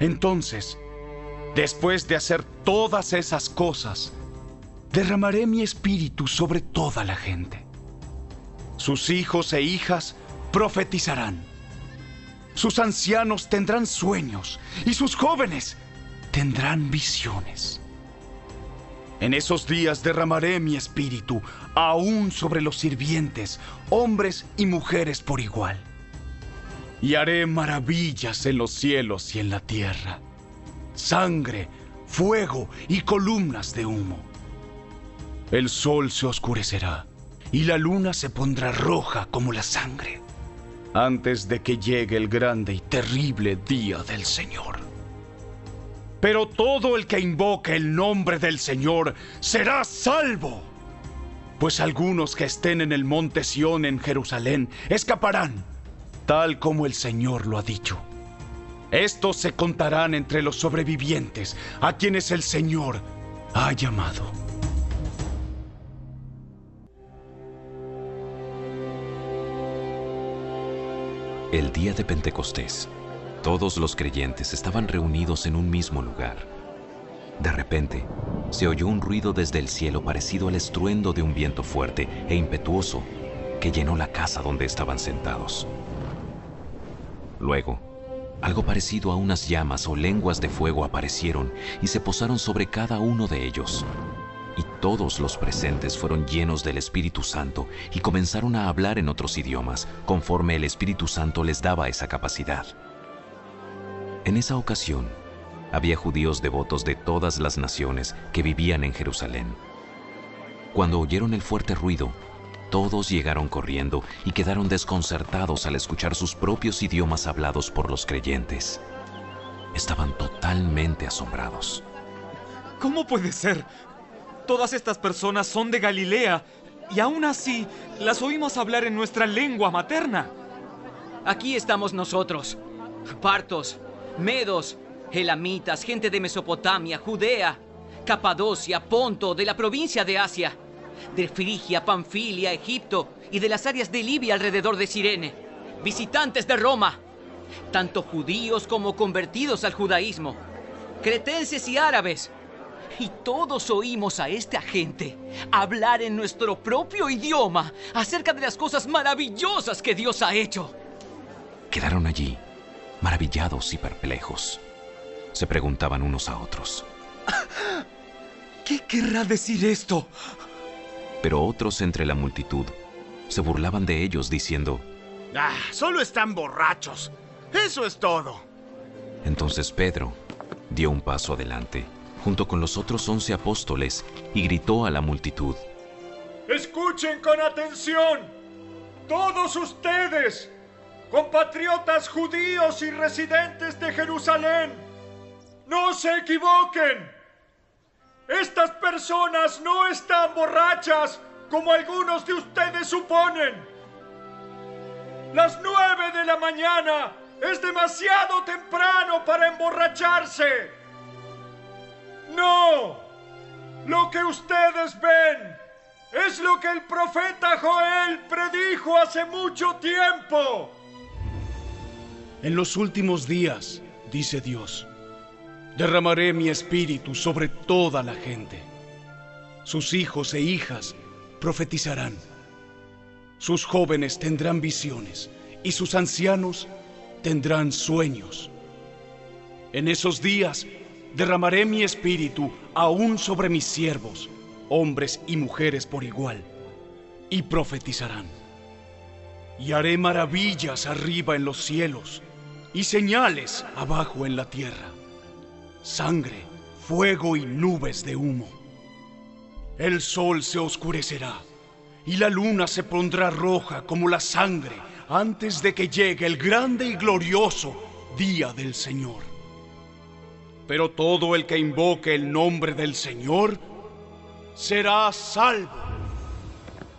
Entonces, después de hacer todas esas cosas, derramaré mi espíritu sobre toda la gente. Sus hijos e hijas profetizarán. Sus ancianos tendrán sueños y sus jóvenes tendrán visiones. En esos días derramaré mi espíritu aún sobre los sirvientes, hombres y mujeres por igual. Y haré maravillas en los cielos y en la tierra. Sangre, fuego y columnas de humo. El sol se oscurecerá y la luna se pondrá roja como la sangre antes de que llegue el grande y terrible día del Señor. Pero todo el que invoque el nombre del Señor será salvo. Pues algunos que estén en el monte Sión en Jerusalén escaparán, tal como el Señor lo ha dicho. Estos se contarán entre los sobrevivientes, a quienes el Señor ha llamado. El día de Pentecostés, todos los creyentes estaban reunidos en un mismo lugar. De repente, se oyó un ruido desde el cielo parecido al estruendo de un viento fuerte e impetuoso que llenó la casa donde estaban sentados. Luego, algo parecido a unas llamas o lenguas de fuego aparecieron y se posaron sobre cada uno de ellos y todos los presentes fueron llenos del Espíritu Santo y comenzaron a hablar en otros idiomas, conforme el Espíritu Santo les daba esa capacidad. En esa ocasión, había judíos devotos de todas las naciones que vivían en Jerusalén. Cuando oyeron el fuerte ruido, todos llegaron corriendo y quedaron desconcertados al escuchar sus propios idiomas hablados por los creyentes. Estaban totalmente asombrados. ¿Cómo puede ser? Todas estas personas son de Galilea y aún así las oímos hablar en nuestra lengua materna. Aquí estamos nosotros, partos, medos, elamitas, gente de Mesopotamia, Judea, Capadocia, Ponto, de la provincia de Asia, de Frigia, Panfilia, Egipto y de las áreas de Libia alrededor de Sirene, visitantes de Roma, tanto judíos como convertidos al judaísmo, cretenses y árabes y todos oímos a este agente hablar en nuestro propio idioma acerca de las cosas maravillosas que Dios ha hecho. Quedaron allí, maravillados y perplejos. Se preguntaban unos a otros. ¿Qué querrá decir esto? Pero otros entre la multitud se burlaban de ellos diciendo, Ah, solo están borrachos. Eso es todo. Entonces Pedro dio un paso adelante junto con los otros once apóstoles y gritó a la multitud, Escuchen con atención, todos ustedes, compatriotas judíos y residentes de Jerusalén, no se equivoquen. Estas personas no están borrachas como algunos de ustedes suponen. Las nueve de la mañana es demasiado temprano para emborracharse. No, lo que ustedes ven es lo que el profeta Joel predijo hace mucho tiempo. En los últimos días, dice Dios, derramaré mi espíritu sobre toda la gente. Sus hijos e hijas profetizarán. Sus jóvenes tendrán visiones y sus ancianos tendrán sueños. En esos días derramaré mi espíritu aún sobre mis siervos, hombres y mujeres por igual, y profetizarán. Y haré maravillas arriba en los cielos y señales abajo en la tierra, sangre, fuego y nubes de humo. El sol se oscurecerá y la luna se pondrá roja como la sangre antes de que llegue el grande y glorioso día del Señor. Pero todo el que invoque el nombre del Señor será salvo.